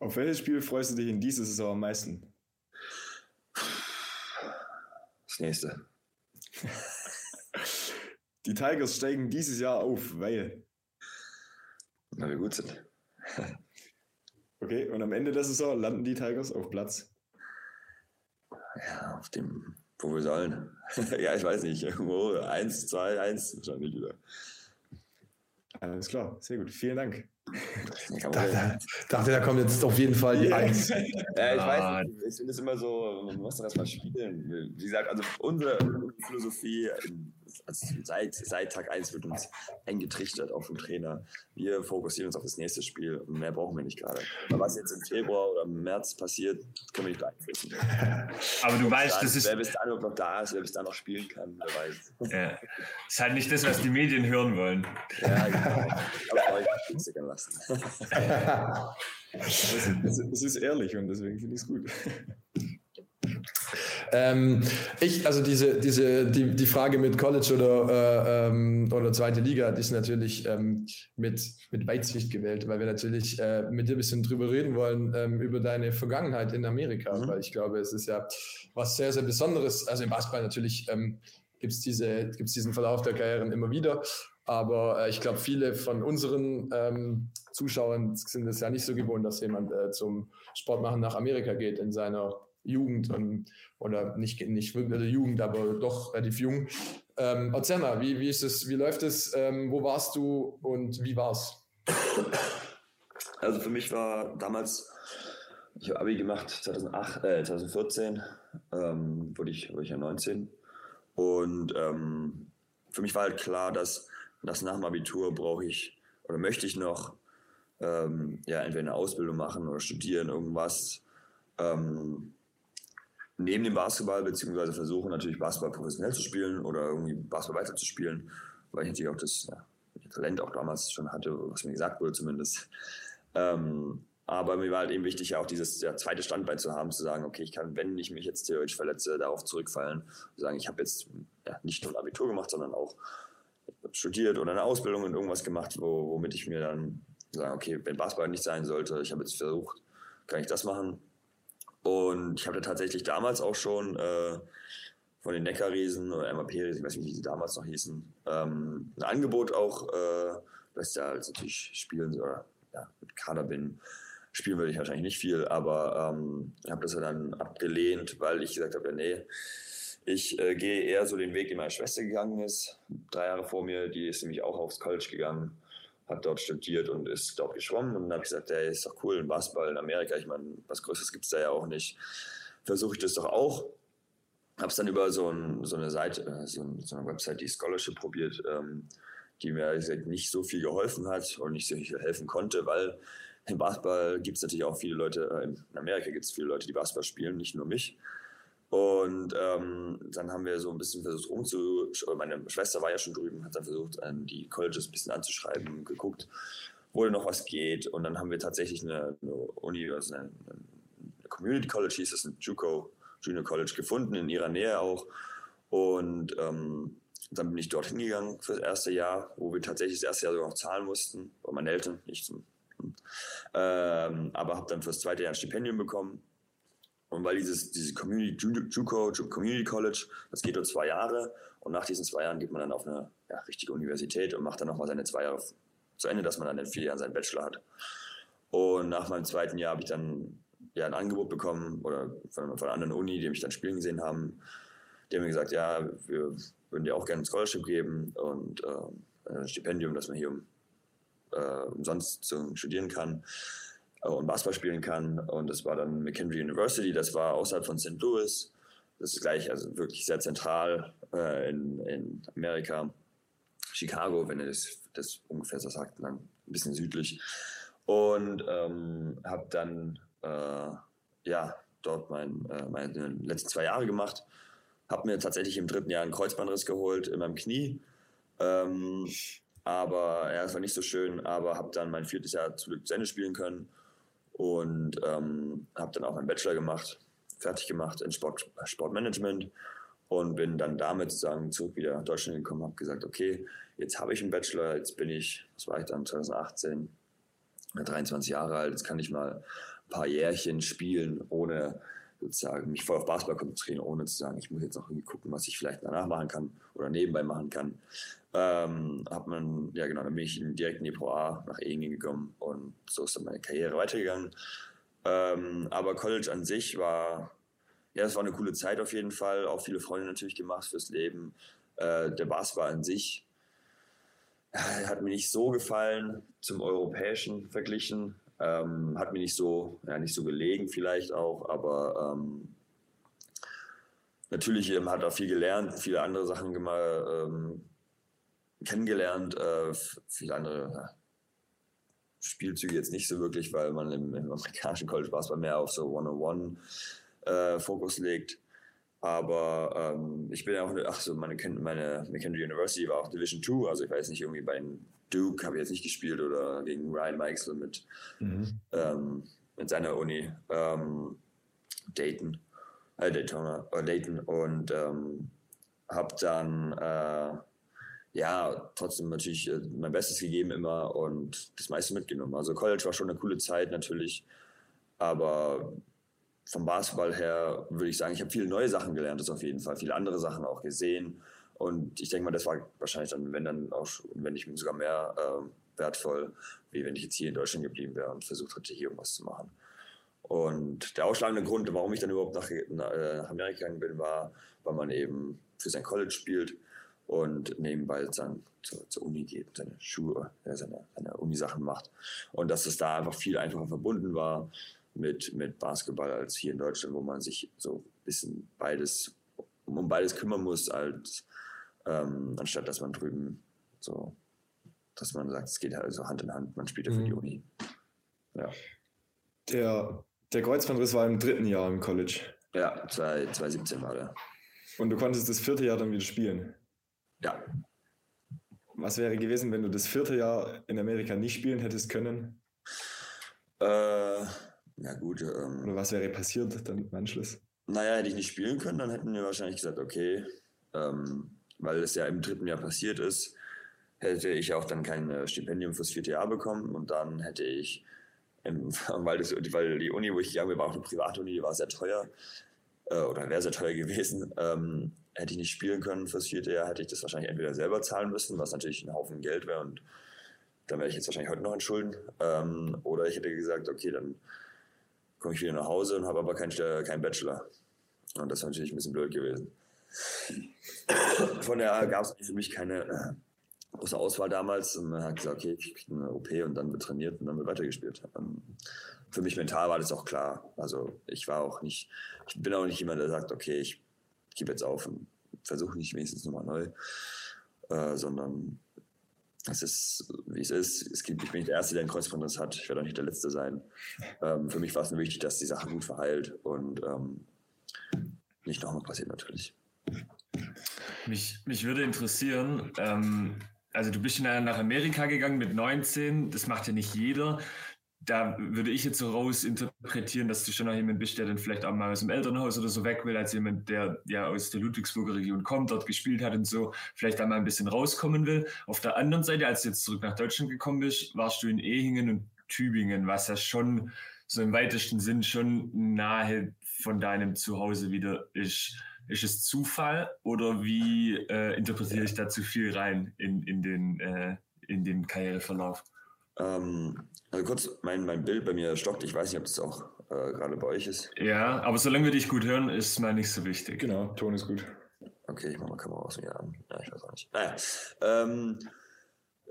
Auf welches Spiel freust du dich in dieser Saison am meisten? Das nächste. *laughs* Die Tigers steigen dieses Jahr auf, weil. Weil wir gut sind. *laughs* okay, und am Ende der Saison landen die Tigers auf Platz. Ja, auf dem, wo wir sollen. *laughs* ja, ich weiß nicht. Irgendwo 1, 2, 1 wahrscheinlich wieder. Alles klar, sehr gut. Vielen Dank. Ich dachte, dachte, da kommt jetzt auf jeden Fall die Eins. *laughs* ja, ich weiß nicht. Ich finde es immer so, man muss doch erstmal spielen. Wie gesagt, also unsere, Philosophie also seit, seit Tag 1 wird uns eng getrichtert, auch vom Trainer. Wir fokussieren uns auf das nächste Spiel und mehr brauchen wir nicht gerade. Aber was jetzt im Februar oder im März passiert, können wir nicht beeinflussen. *laughs* Aber du weißt, dann, das ist. Wer bis dahin noch da ist, wer bis dahin noch spielen kann, wer weiß. Ja. Das ist halt nicht das, was die Medien hören wollen. Ja, genau. *laughs* Aber euch lassen. Es ist ehrlich und deswegen finde ich es gut. Ähm, ich, also diese, diese, die, die Frage mit College oder, äh, ähm, oder zweite Liga, die ist natürlich ähm, mit, mit Weitsicht gewählt, weil wir natürlich äh, mit dir ein bisschen drüber reden wollen, ähm, über deine Vergangenheit in Amerika, mhm. weil ich glaube, es ist ja was sehr, sehr Besonderes. Also im Basketball natürlich ähm, gibt es diese, gibt's diesen Verlauf der Karrieren immer wieder. Aber äh, ich glaube, viele von unseren ähm, Zuschauern sind es ja nicht so gewohnt, dass jemand äh, zum Sport machen nach Amerika geht in seiner Jugend und, oder nicht, nicht wirklich Jugend, aber doch relativ jung. Ähm, erzähl mal, wie, wie ist es, wie läuft es, ähm, wo warst du und wie war's? Also für mich war damals, ich habe Abi gemacht 2008, äh, 2014, ähm, wurde, ich, wurde ich ja 19 und ähm, für mich war halt klar, dass, dass nach dem Abitur brauche ich oder möchte ich noch ähm, ja, entweder eine Ausbildung machen oder studieren, irgendwas, ähm, neben dem Basketball, beziehungsweise versuchen natürlich Basketball professionell zu spielen oder irgendwie Basketball weiterzuspielen, weil ich natürlich auch das ja, Talent auch damals schon hatte, was mir gesagt wurde zumindest. Ähm, aber mir war halt eben wichtig, ja auch dieses ja, zweite Standbein zu haben, zu sagen, okay, ich kann, wenn ich mich jetzt theoretisch verletze, darauf zurückfallen, zu sagen, ich habe jetzt ja, nicht nur ein Abitur gemacht, sondern auch studiert oder eine Ausbildung und irgendwas gemacht, wo, womit ich mir dann sagen, okay, wenn Basketball nicht sein sollte, ich habe jetzt versucht, kann ich das machen, und ich habe tatsächlich damals auch schon äh, von den Neckarriesen oder MAP-Riesen, ich weiß nicht, wie sie damals noch hießen, ähm, ein Angebot auch, äh, dass ich da halt natürlich spielen oder ja, mit Kader bin. Spielen würde ich wahrscheinlich nicht viel, aber ähm, habe das ja dann abgelehnt, weil ich gesagt habe, ja, nee, ich äh, gehe eher so den Weg, den meine Schwester gegangen ist, drei Jahre vor mir, die ist nämlich auch aufs College gegangen hat dort studiert und ist dort geschwommen. Und dann habe ich gesagt, hey, ist doch cool, ein Basketball in Amerika. Ich meine, was Größeres gibt es da ja auch nicht. Versuche ich das doch auch. Habe es dann über so, ein, so, eine Seite, äh, so, so, eine Website, die Scholarship probiert, ähm, die mir gesagt, nicht so viel geholfen hat und nicht so viel helfen konnte, weil im Basketball gibt es natürlich auch viele Leute, äh, in Amerika gibt es viele Leute, die Basketball spielen, nicht nur mich. Und ähm, dann haben wir so ein bisschen versucht rumzu. Meine Schwester war ja schon drüben, hat dann versucht, die Colleges ein bisschen anzuschreiben, geguckt, wo noch was geht. Und dann haben wir tatsächlich eine, eine Uni, also eine, eine, Community College hieß es, ein JUCO, Junior College gefunden, in ihrer Nähe auch. Und ähm, dann bin ich dorthin gegangen für das erste Jahr, wo wir tatsächlich das erste Jahr sogar noch zahlen mussten, bei meinen Eltern, nicht zum. Ähm, aber habe dann für das zweite Jahr ein Stipendium bekommen Und weil dieses, diese Community JUCO, Community College, das geht nur zwei Jahre und nach diesen zwei Jahren geht man dann auf eine ja, richtige Universität und macht dann nochmal seine zwei Jahre zu Ende, dass man dann in vier Jahren seinen Bachelor hat. Und nach meinem zweiten Jahr habe ich dann ja ein Angebot bekommen oder von, von einer anderen Uni, die mich dann spielen gesehen haben. Die haben mir gesagt, ja, wir würden dir auch gerne ein Scholarship geben und äh, ein Stipendium, dass man hier äh, umsonst studieren kann und Basketball spielen kann. Und das war dann McKendree University, das war außerhalb von St. Louis. Das ist gleich, also wirklich sehr zentral äh, in, in Amerika. Chicago, wenn ihr das, das ungefähr so sagt, dann ein bisschen südlich. Und ähm, habe dann äh, ja, dort mein, äh, meine letzten zwei Jahre gemacht. Habe mir tatsächlich im dritten Jahr einen Kreuzbandriss geholt in meinem Knie. Ähm, aber ja, es war nicht so schön, aber habe dann mein viertes Jahr zu Ende spielen können und ähm, habe dann auch meinen Bachelor gemacht, fertig gemacht in Sport, Sportmanagement und bin dann damit sozusagen zurück wieder nach Deutschland gekommen, habe gesagt, okay, jetzt habe ich einen Bachelor, jetzt bin ich, was war ich dann, 2018, 23 Jahre alt, jetzt kann ich mal ein paar Jährchen spielen, ohne sozusagen mich voll auf Basketball konzentrieren, ohne zu sagen, ich muss jetzt noch irgendwie gucken, was ich vielleicht danach machen kann oder nebenbei machen kann. Ähm, hat man, ja genau, dann bin ich direkt in die Pro A nach Ehingen gekommen und so ist dann meine Karriere weitergegangen. Ähm, aber College an sich war, ja, es war eine coole Zeit auf jeden Fall, auch viele Freunde natürlich gemacht fürs Leben. Äh, der Basketball an sich äh, hat mir nicht so gefallen, zum europäischen verglichen. Ähm, hat mir nicht so, ja, nicht so gelegen vielleicht auch, aber ähm, natürlich ähm, hat er viel gelernt, viele andere Sachen gemacht, ähm, kennengelernt, äh, viele andere ja, Spielzüge jetzt nicht so wirklich, weil man im, im amerikanischen College Basketball mehr auf so One-on-One äh, Fokus legt. Aber ähm, ich bin ja auch, ach so, meine, meine McKendree University war auch Division 2, also ich weiß nicht, irgendwie bei Duke habe ich jetzt nicht gespielt oder gegen Ryan Mikesel mit, mhm. ähm, mit seiner Uni, ähm, Dayton, äh, Daytona, äh, Dayton und ähm, habe dann äh, ja, trotzdem natürlich äh, mein Bestes gegeben immer und das meiste mitgenommen. Also College war schon eine coole Zeit natürlich, aber vom Basketball her würde ich sagen, ich habe viele neue Sachen gelernt, das auf jeden Fall, viele andere Sachen auch gesehen und ich denke mal, das war wahrscheinlich dann, wenn dann auch, wenn ich sogar mehr äh, wertvoll, wie wenn ich jetzt hier in Deutschland geblieben wäre und versucht hätte, hier irgendwas zu machen. Und der ausschlagende Grund, warum ich dann überhaupt nach, äh, nach Amerika gegangen bin, war, weil man eben für sein College spielt und nebenbei dann zur, zur Uni geht, seine Schuhe, ja, seine, seine Uni-Sachen macht. Und dass es da einfach viel einfacher verbunden war mit, mit Basketball als hier in Deutschland, wo man sich so ein bisschen beides, um beides kümmern muss, als, ähm, anstatt dass man drüben so, dass man sagt, es geht halt so Hand in Hand, man spielt ja für mhm. die Uni. Ja. Der, der Kreuzbandriss war im dritten Jahr im College. Ja, 2017 war der. Und du konntest das vierte Jahr dann wieder spielen? Ja. Was wäre gewesen, wenn du das vierte Jahr in Amerika nicht spielen hättest können? Äh, ja gut. Ähm, Oder was wäre passiert dann im Anschluss? Naja, hätte ich nicht spielen können, dann hätten wir wahrscheinlich gesagt, okay, ähm, weil es ja im dritten Jahr passiert ist, hätte ich auch dann kein äh, Stipendium fürs vierte Jahr bekommen und dann hätte ich, im, *laughs* weil, das, weil die Uni, wo ich gegangen bin, war auch eine Privatuni, die war sehr teuer äh, oder wäre sehr teuer gewesen, ähm, hätte ich nicht spielen können fürs vierte Jahr, hätte ich das wahrscheinlich entweder selber zahlen müssen, was natürlich ein Haufen Geld wäre und dann wäre ich jetzt wahrscheinlich heute noch in Schulden. Ähm, oder ich hätte gesagt, okay, dann komme ich wieder nach Hause und habe aber keinen kein Bachelor. Und das wäre natürlich ein bisschen blöd gewesen. Von daher gab es für mich keine äh, große Auswahl damals. Und man hat gesagt, okay, ich kriege eine OP und dann wird trainiert und dann wird weitergespielt. Ähm, für mich mental war das auch klar. Also ich war auch nicht, ich bin auch nicht jemand, der sagt, okay, ich gebe jetzt auf und versuche nicht wenigstens nochmal neu, äh, sondern es ist, wie es ist. Es gibt, ich bin nicht der Erste, der einen Kreuzbandriss hat. Ich werde auch nicht der Letzte sein. Ähm, für mich war es nur wichtig, dass die Sache gut verheilt und ähm, nicht nochmal passiert natürlich. Mich, mich würde interessieren, ähm, also du bist nach Amerika gegangen mit 19, das macht ja nicht jeder da würde ich jetzt so raus interpretieren, dass du schon noch jemand bist, der dann vielleicht auch mal aus dem Elternhaus oder so weg will, als jemand, der ja aus der Ludwigsburger Region kommt, dort gespielt hat und so, vielleicht einmal ein bisschen rauskommen will. Auf der anderen Seite, als du jetzt zurück nach Deutschland gekommen bist, warst du in Ehingen und Tübingen, was ja schon so im weitesten Sinn schon nahe von deinem Zuhause wieder ist. Ist es Zufall oder wie äh, interpretiere ich da zu viel rein in, in, den, äh, in den Karriereverlauf? Ähm, also kurz, mein, mein Bild bei mir stockt. Ich weiß nicht, ob das auch äh, gerade bei euch ist. Ja, aber solange wir dich gut hören, ist mal nicht so wichtig. Genau, Ton ist gut. Okay, ich mache mal Kamera aus mir an. Ja, ich weiß auch nicht. Naja. Ähm,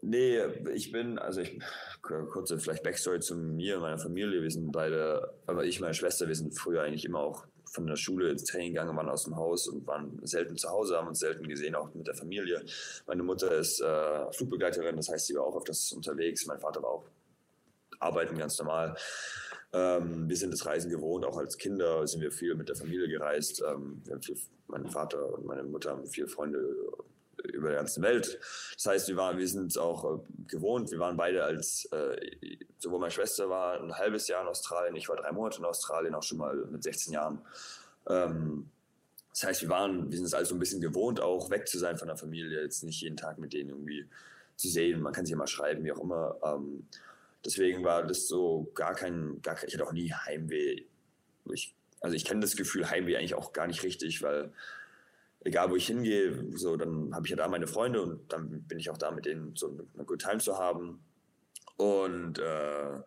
nee, ich bin, also ich, kurze vielleicht Backstory zu mir und meiner Familie. Wir sind beide, aber ich und meine Schwester, wir sind früher eigentlich immer auch von der Schule ins Training gegangen, waren aus dem Haus und waren selten zu Hause, haben uns selten gesehen, auch mit der Familie. Meine Mutter ist äh, Flugbegleiterin, das heißt, sie war auch öfters unterwegs. Mein Vater war auch arbeiten ganz normal. Ähm, wir sind das Reisen gewohnt, auch als Kinder sind wir viel mit der Familie gereist. Ähm, viel, mein Vater und meine Mutter haben viele Freunde über der ganzen Welt. Das heißt, wir, waren, wir sind auch äh, gewohnt. Wir waren beide als, äh, sowohl meine Schwester war ein halbes Jahr in Australien, ich war drei Monate in Australien, auch schon mal mit 16 Jahren. Ähm, das heißt, wir waren, wir sind es also ein bisschen gewohnt, auch weg zu sein von der Familie, jetzt nicht jeden Tag mit denen irgendwie zu sehen. Man kann sich immer schreiben, wie auch immer. Ähm, Deswegen war das so gar kein, gar ich hatte auch nie Heimweh. Ich, also ich kenne das Gefühl Heimweh eigentlich auch gar nicht richtig, weil egal wo ich hingehe, so dann habe ich ja da meine Freunde und dann bin ich auch da mit denen so eine Good Time zu haben. Und äh,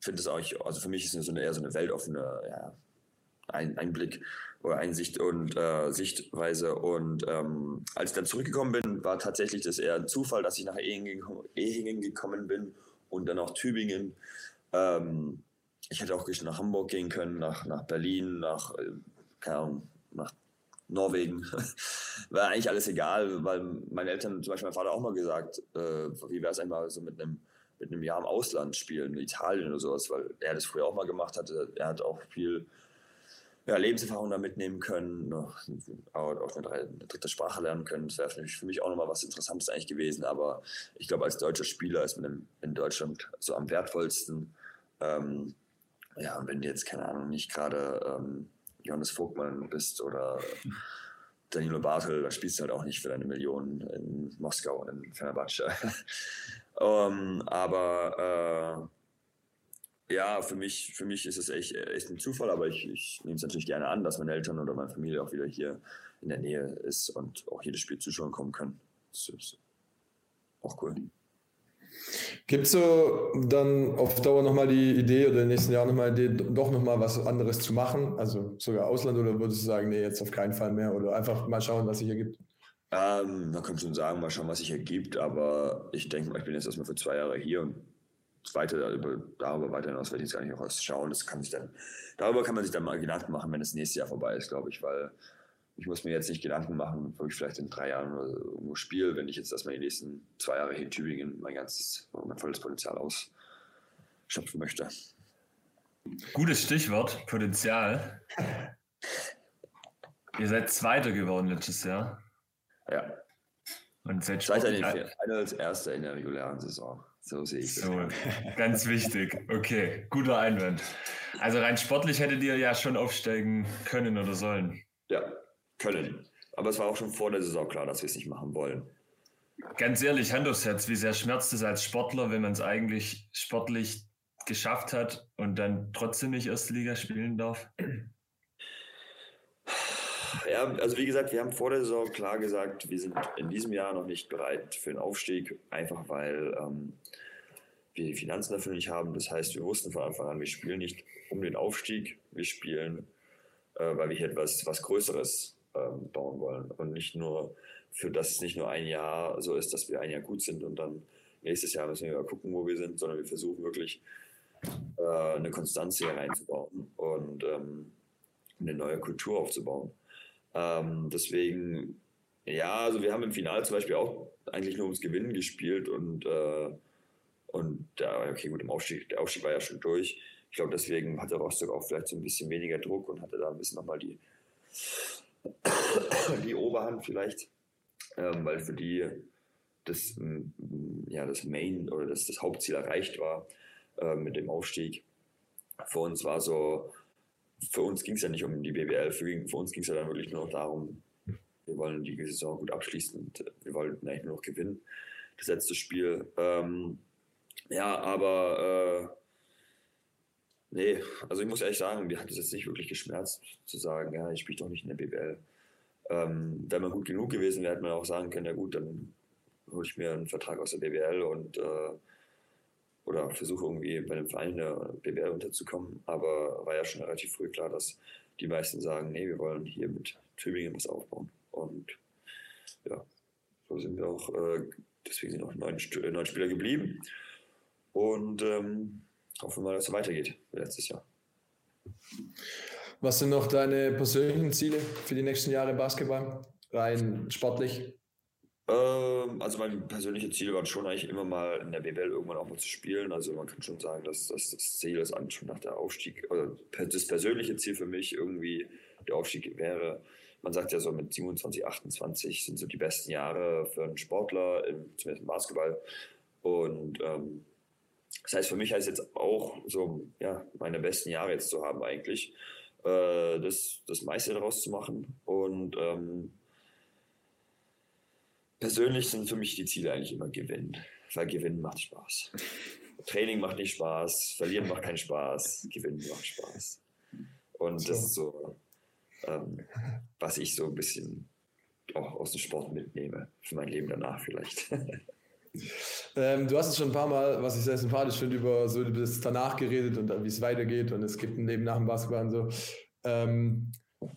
finde es auch, also für mich ist es so eine, eher so eine weltoffene ja, ein, Einblick oder Einsicht und äh, Sichtweise. Und ähm, als ich dann zurückgekommen bin, war tatsächlich das eher ein Zufall, dass ich nach Ehingen gekommen bin und dann auch Tübingen. Ähm, ich hätte auch nach Hamburg gehen können, nach, nach Berlin, nach, äh, keine Ahnung, nach Norwegen. *laughs* War eigentlich alles egal, weil meine Eltern, zum Beispiel mein Vater auch mal gesagt, äh, wie wäre es einmal so mit einem, mit einem Jahr im Ausland spielen, in Italien oder sowas, weil er das früher auch mal gemacht hatte. Er hat auch viel ja, Lebenserfahrung da mitnehmen können, auch eine, eine, dritte Sprache lernen können. Das wäre für mich auch nochmal was Interessantes eigentlich gewesen. Aber ich glaube, als deutscher Spieler ist man in Deutschland so am wertvollsten. Ähm, ja, und wenn du jetzt, keine Ahnung, nicht gerade ähm, Johannes Vogtmann bist oder Danilo Bartel, da spielst du halt auch nicht für deine Millionen in Moskau und in Fenerbahce. um, *laughs* ähm, aber äh, ja, für mich, für mich ist es echt, echt ein Zufall, aber ich, ich nehme es natürlich gerne an, dass meine Eltern oder meine Familie auch wieder hier in der Nähe ist und auch jedes Spiel zuschauen kommen können. Das ist auch cool. Gibt es so dann auf Dauer nochmal die Idee oder in den nächsten Jahren nochmal die Idee, doch nochmal was anderes zu machen? Also sogar Ausland oder würdest du sagen, nee, jetzt auf keinen Fall mehr oder einfach mal schauen, was sich ergibt? Ähm, man kann schon sagen, mal schauen, was sich ergibt, aber ich denke mal, ich bin jetzt erstmal für zwei Jahre hier und weiter darüber weiter hinaus werde ich jetzt gar nicht noch was schauen. Das kann sich dann, darüber kann man sich dann mal Gedanken machen, wenn das nächste Jahr vorbei ist, glaube ich, weil ich muss mir jetzt nicht Gedanken machen, wo ich vielleicht in drei Jahren oder irgendwo spiele, wenn ich jetzt erstmal die nächsten zwei Jahre hier in Tübingen mein ganzes, mein volles Potenzial ausschöpfen möchte. Gutes Stichwort, Potenzial. Ihr seid Zweiter geworden letztes Jahr. Ja. Und seid Zweiter in den Finals, Erster in der regulären Saison. So sehe ich so, Ganz wichtig. Okay, guter Einwand. Also rein sportlich hättet ihr ja schon aufsteigen können oder sollen. Ja, können. Aber es war auch schon vor der Saison klar, dass wir es nicht machen wollen. Ganz ehrlich, Hand aufs Herz, wie sehr schmerzt es als Sportler, wenn man es eigentlich sportlich geschafft hat und dann trotzdem nicht erste Liga spielen darf? Ja, also wie gesagt, wir haben vor der Saison klar gesagt, wir sind in diesem Jahr noch nicht bereit für den Aufstieg, einfach weil ähm, wir die Finanzen dafür nicht haben. Das heißt, wir wussten von Anfang an, wir spielen nicht um den Aufstieg, wir spielen, äh, weil wir hier etwas was Größeres ähm, bauen wollen und nicht nur für das nicht nur ein Jahr so ist, dass wir ein Jahr gut sind und dann nächstes Jahr müssen wir gucken, wo wir sind, sondern wir versuchen wirklich äh, eine Konstanz hier reinzubauen und ähm, eine neue Kultur aufzubauen. Ähm, deswegen, ja, also wir haben im Finale zum Beispiel auch eigentlich nur ums Gewinnen gespielt und, äh, und ja, okay, gut, im Aufstieg, der Aufstieg war ja schon durch. Ich glaube, deswegen hatte Rostock auch vielleicht so ein bisschen weniger Druck und hatte da ein bisschen nochmal die, die Oberhand vielleicht, ähm, weil für die das, ja, das Main oder das, das Hauptziel erreicht war äh, mit dem Aufstieg. Für uns war so, für uns ging es ja nicht um die BBL, für, für uns ging es ja dann wirklich nur noch darum, wir wollen die Saison gut abschließen und äh, wir wollten eigentlich nur noch gewinnen, das letzte Spiel. Ähm, ja, aber Nee, also ich muss ehrlich sagen, mir hat es jetzt nicht wirklich geschmerzt, zu sagen, ja, ich spiele doch nicht in der BBL. Ähm, wenn man gut genug gewesen wäre, hätte man auch sagen können, ja gut, dann hole ich mir einen Vertrag aus der BBL und äh, oder versuche irgendwie bei einem Verein in der BBL unterzukommen. Aber war ja schon relativ früh klar, dass die meisten sagen, nee, wir wollen hier mit Tübingen was aufbauen. Und ja, so sind wir auch, äh, deswegen sind auch neun, neun Spieler geblieben. Und ähm, hoffen wir mal, dass es weitergeht wie letztes Jahr. Was sind noch deine persönlichen Ziele für die nächsten Jahre Basketball? Rein sportlich? Ähm, also meine persönlichen Ziele waren schon eigentlich immer mal in der BBL irgendwann auch mal zu spielen. Also man kann schon sagen, dass, dass das Ziel ist an schon nach der Aufstieg, oder das persönliche Ziel für mich irgendwie der Aufstieg wäre. Man sagt ja so mit 27, 28 sind so die besten Jahre für einen Sportler, im, zumindest im Basketball. Und ähm, das heißt, für mich heißt jetzt auch so, ja, meine besten Jahre jetzt zu haben eigentlich, äh, das, das meiste daraus zu machen. Und ähm, persönlich sind für mich die Ziele eigentlich immer Gewinnen, weil Gewinnen macht Spaß. *laughs* Training macht nicht Spaß, Verlieren macht keinen Spaß, Gewinnen macht Spaß. Und das ist so, ähm, was ich so ein bisschen auch aus dem Sport mitnehme, für mein Leben danach vielleicht. *laughs* Ähm, du hast es schon ein paar Mal, was ich sehr sympathisch finde, über so das danach geredet und wie es weitergeht und es gibt ein Leben nach dem Basketball und so. Ähm,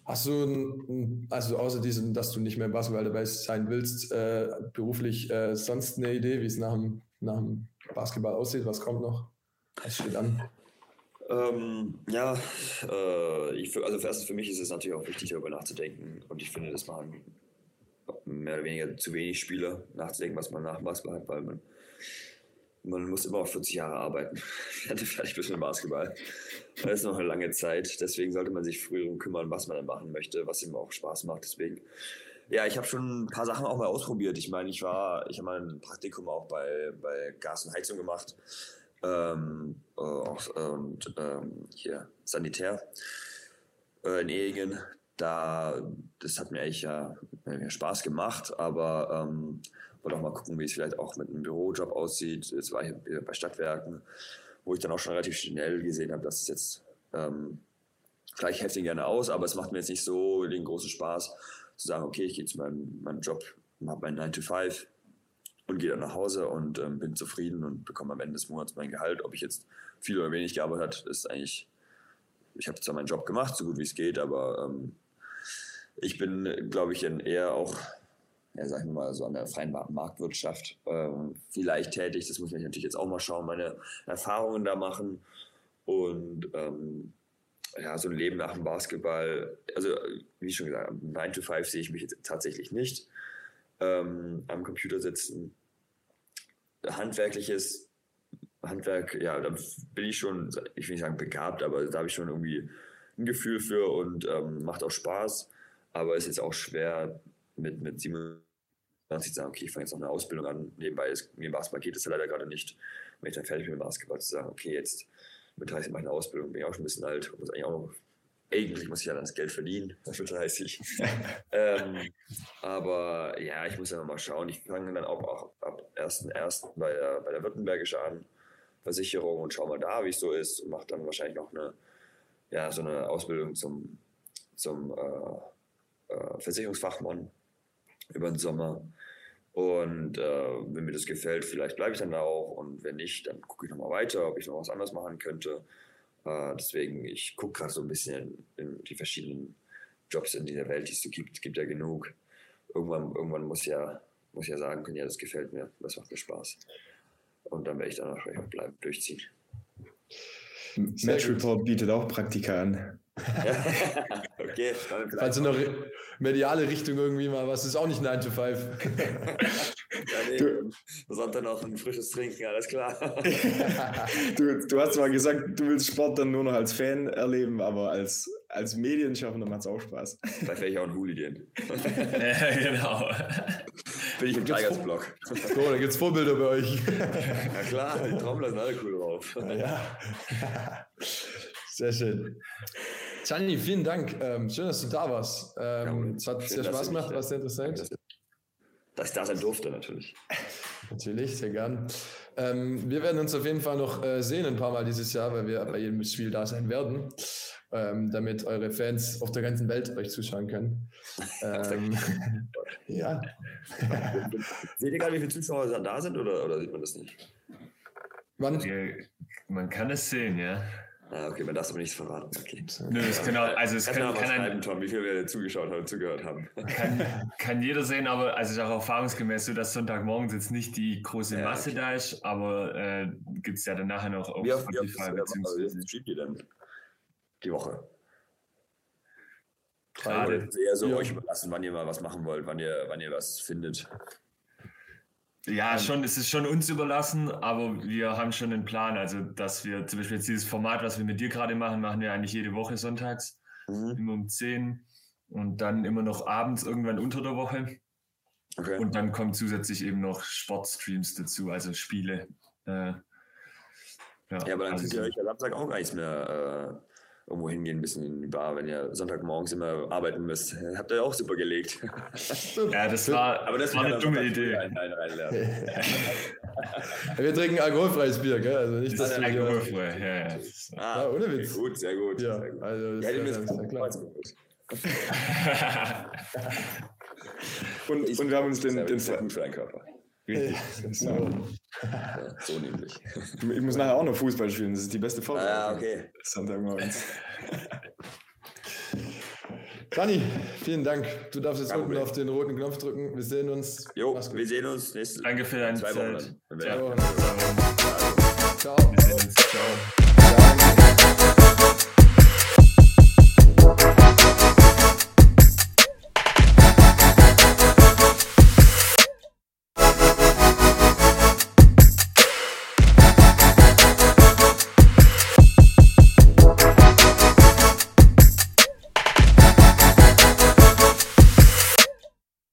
hast du, also außer diesem, dass du nicht mehr im Basketball dabei sein willst, äh, beruflich äh, sonst eine Idee, wie es nach dem, nach dem Basketball aussieht? Was kommt noch? Was steht an? Ähm, ja, äh, ich, also erstens für mich ist es natürlich auch wichtig, darüber nachzudenken und ich finde, das machen mehr oder weniger zu wenig Spieler nachzudenken, was man nach Basketball hat, weil man, man muss immer auf 40 Jahre arbeiten. *laughs* fertig bis mit Basketball. Das ist noch eine lange Zeit. Deswegen sollte man sich früher darum kümmern, was man dann machen möchte, was ihm auch Spaß macht. Deswegen, ja, ich habe schon ein paar Sachen auch mal ausprobiert. Ich meine, ich war, ich habe mal ein Praktikum auch bei, bei Gas und Heizung gemacht. Ähm, äh, und ähm, hier Sanitär äh, in Ehingen da, das hat mir eigentlich ja mir Spaß gemacht, aber ähm, wollte auch mal gucken, wie es vielleicht auch mit einem Bürojob aussieht. Jetzt war ich bei Stadtwerken, wo ich dann auch schon relativ schnell gesehen habe, dass es jetzt ähm, vielleicht heftig gerne aus, aber es macht mir jetzt nicht so den großen Spaß zu sagen, okay, ich gehe zu meinem, meinem Job, habe meinen 9 to 5 und gehe dann nach Hause und ähm, bin zufrieden und bekomme am Ende des Monats mein Gehalt. Ob ich jetzt viel oder wenig gearbeitet habe, ist eigentlich, ich habe zwar meinen Job gemacht, so gut wie es geht, aber ähm, ich bin, glaube ich, in eher auch, ja, sagen wir mal, so an der freien Marktwirtschaft ähm, vielleicht tätig. Das muss ich natürlich jetzt auch mal schauen, meine Erfahrungen da machen. Und ähm, ja, so ein Leben nach dem Basketball, also wie schon gesagt, 9 to 5 sehe ich mich jetzt tatsächlich nicht. Ähm, am Computer sitzen. Handwerkliches Handwerk, ja, da bin ich schon, ich will nicht sagen begabt, aber da habe ich schon irgendwie ein Gefühl für und ähm, macht auch Spaß. Aber es ist jetzt auch schwer mit, mit 27 zu sagen, okay, ich fange jetzt noch eine Ausbildung an. Nebenbei ist, mir Basketball geht es ja leider gerade nicht. Wenn ich dann fertig bin mit Basketball, zu sagen, okay, jetzt mit 30 mache ich eine Ausbildung, bin ich auch schon ein bisschen alt und muss eigentlich auch noch, eigentlich muss ich ja dann das Geld verdienen, *laughs* mit 30. *laughs* ähm, aber ja, ich muss ja mal schauen. Ich fange dann auch, auch ab 1.1. bei der, bei der Württembergische an, Versicherung und schau mal da, wie es so ist und mache dann wahrscheinlich noch eine, ja, so eine Ausbildung zum, zum äh, äh, Versicherungsfachmann über den Sommer. Und äh, wenn mir das gefällt, vielleicht bleibe ich dann da auch. Und wenn nicht, dann gucke ich nochmal weiter, ob ich noch was anderes machen könnte. Äh, deswegen, ich gucke gerade so ein bisschen in, die verschiedenen Jobs in dieser Welt, die es so gibt. Es gibt ja genug. Irgendwann, irgendwann muss ja, muss ja sagen können, ja, das gefällt mir, das macht mir Spaß. Und dann werde ich danach bleiben, durchziehen. Match Report bietet auch Praktika an. *laughs* okay, Falls du noch mediale Richtung irgendwie mal, was ist auch nicht 9 to 5. *laughs* ja, nee, Sonntag noch ein frisches Trinken, alles klar. *laughs* du, du hast zwar gesagt, du willst Sport dann nur noch als Fan erleben, aber als, als Medienschaffender macht es auch Spaß. Vielleicht wäre ich auch ein Hooligan. ja, genau. Bin ich im Tigers-Blog. So, da gibt es Vorbilder bei euch. ja klar, die Trommler sind alle cool drauf. Ja. Sehr schön. Gianni, vielen Dank. Ähm, schön, dass du da warst. Ähm, ja, es hat schön, sehr Spaß gemacht, war sehr interessant. Dass ich da sein durfte, natürlich. *laughs* Natürlich, sehr gern. Ähm, wir werden uns auf jeden Fall noch äh, sehen ein paar Mal dieses Jahr, weil wir bei jedem Spiel da sein werden, ähm, damit eure Fans auf der ganzen Welt euch zuschauen können. *laughs* Ähm, *laughs* ja. Seht ihr gar nicht, wie viele Zuschauer da sind oder, oder sieht man das nicht? Wann? Man kann es sehen, ja. Ah, okay, man darf aber nichts verraten. Okay. Nö, es kann auch, also es kann, kann, schreiben, ein, Tom, wie viel wir zugeschaut haben, zugehört haben. kann, kann jeder sehen, aber also ist auch erfahrungsgemäß so, dass Sonntagmorgens jetzt nicht die große Ja, Masse okay. da ist, aber äh, gibt es ja dann nachher noch auf Wie oft, Spotify wie oft, oft streamt ihr denn die Woche? gerade. Eher so Ja. euch überlassen, wann ihr mal was machen wollt, wann ihr, wann ihr was findet. Ja, schon, es ist schon uns überlassen, aber wir haben schon einen Plan. Also, dass wir zum Beispiel jetzt dieses Format, was wir mit dir gerade machen, machen wir eigentlich jede Woche sonntags, Mhm. immer um 10 und dann immer noch abends irgendwann unter der Woche. Okay. Und dann kommen zusätzlich eben noch Sportstreams dazu, also Spiele. Äh, ja, ja, aber dann also könnt ihr euch ja Samstag auch gar nichts mehr äh, irgendwo hingehen, ein bisschen in die Bar, wenn ihr Sonntagmorgens immer arbeiten müsst. *laughs* Habt ihr auch super gelegt. Ja, das *laughs* war, Aber das war eine dumme Idee. Einen, einen reinlernen. *laughs* Wir trinken alkoholfreies Bier, gell? Also nicht, dass Das ist du hier- alkoholfrei. Ja, ja. Ah, Ja, ohne okay, Witz. gut, sehr gut. Ja, sehr gut. also das Ja, hätte ist ja, das klar. gut. Und, und wir haben uns den, den für deinen Körper. Richtig. So. Ja, *laughs* so nämlich. Ich muss nachher auch noch Fußball spielen, das ist die beste Vorbereitung. Ah, okay. Sonntagmorgens. Dani, vielen Dank. Du darfst jetzt Kein unten Problem. auf den roten Knopf drücken. Wir sehen uns. Jo, wir sehen uns nächste Danke für deine zwei Wochen Zeit. Ja. Ciao. Ciao. Ciao.